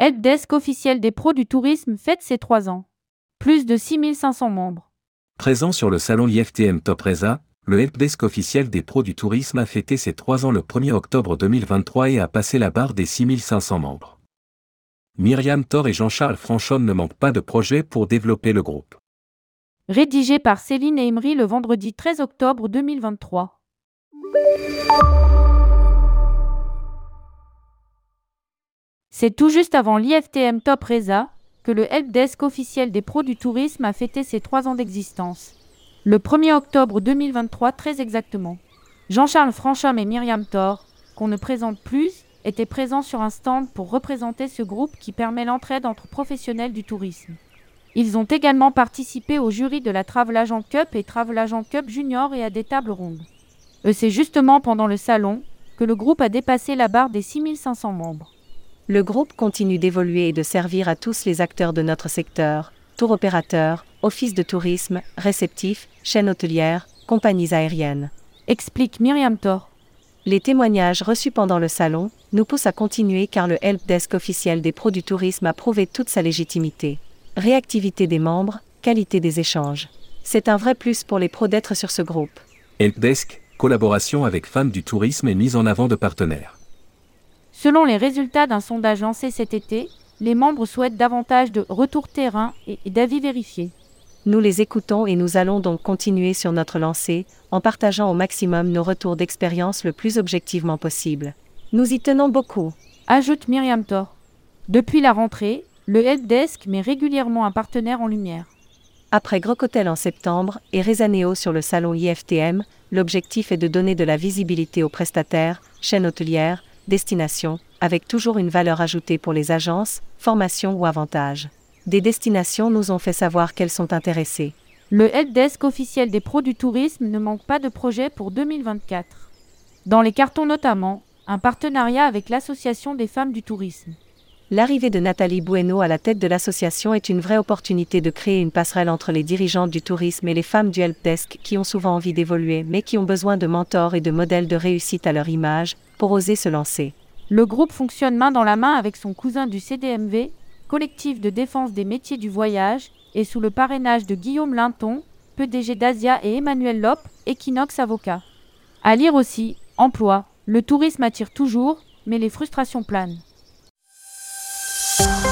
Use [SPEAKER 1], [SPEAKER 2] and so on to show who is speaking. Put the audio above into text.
[SPEAKER 1] Helpdesk officiel des pros du tourisme fête ses 3 ans. Plus de 6500 membres.
[SPEAKER 2] Présent sur le salon IFTM Top Reza, le helpdesk officiel des pros du tourisme a fêté ses 3 ans le 1er octobre 2023 et a passé la barre des 6500 membres. Myriam Thor et Jean-Charles Franchon ne manquent pas de projets pour développer le groupe.
[SPEAKER 1] Rédigé par Céline Emery le vendredi 13 octobre 2023. C'est tout juste avant l'IFTM Top Reza que le helpdesk officiel des pros du tourisme a fêté ses 3 ans d'existence. Le 1er octobre 2023 très exactement. Jean-Charles Franchom et Myriam Thor, qu'on ne présente plus, étaient présents sur un stand pour représenter ce groupe qui permet l'entraide entre professionnels du tourisme. Ils ont également participé au jury de la Travel Agent Cup et Travel Agent Cup Junior et à des tables rondes. Et c'est justement pendant le salon que le groupe a dépassé la barre des 6500 membres.
[SPEAKER 3] Le groupe continue d'évoluer et de servir à tous les acteurs de notre secteur, tour opérateurs, offices de tourisme, réceptifs, chaînes hôtelières, compagnies aériennes.
[SPEAKER 1] Explique Myriam Thor.
[SPEAKER 3] Les témoignages reçus pendant le salon nous poussent à continuer car le helpdesk officiel des pros du tourisme a prouvé toute sa légitimité. Réactivité des membres, qualité des échanges. C'est un vrai plus pour les pros d'être sur ce groupe.
[SPEAKER 2] Helpdesk, collaboration avec femmes du tourisme et mise en avant de partenaires.
[SPEAKER 1] Selon les résultats d'un sondage lancé cet été, les membres souhaitent davantage de retour terrain et d'avis vérifiés.
[SPEAKER 3] Nous les écoutons et nous allons donc continuer sur notre lancée, en partageant au maximum nos retours d'expérience le plus objectivement possible. Nous y tenons beaucoup.
[SPEAKER 1] Ajoute Myriam Thor. Depuis la rentrée, le helpdesk met régulièrement un partenaire en lumière.
[SPEAKER 3] Après Grocotel en septembre et Rezaneo sur le salon IFTM, l'objectif est de donner de la visibilité aux prestataires, chaînes hôtelières, destinations, avec toujours une valeur ajoutée pour les agences, formations ou avantages. Des destinations nous ont fait savoir qu'elles sont intéressées.
[SPEAKER 1] Le helpdesk officiel des pros du tourisme ne manque pas de projets pour 2024. Dans les cartons notamment, un partenariat avec l'Association des femmes du tourisme.
[SPEAKER 3] L'arrivée de Nathalie Bueno à la tête de l'association est une vraie opportunité de créer une passerelle entre les dirigeantes du tourisme et les femmes du helpdesk qui ont souvent envie d'évoluer mais qui ont besoin de mentors et de modèles de réussite à leur image pour oser se lancer.
[SPEAKER 1] Le groupe fonctionne main dans la main avec son cousin du CDMV, collectif de défense des métiers du voyage, et sous le parrainage de Guillaume Linton, PDG d'Asia et Emmanuel Lop, Equinox Avocat. À lire aussi, emploi, le tourisme attire toujours, mais les frustrations planent. Podcast.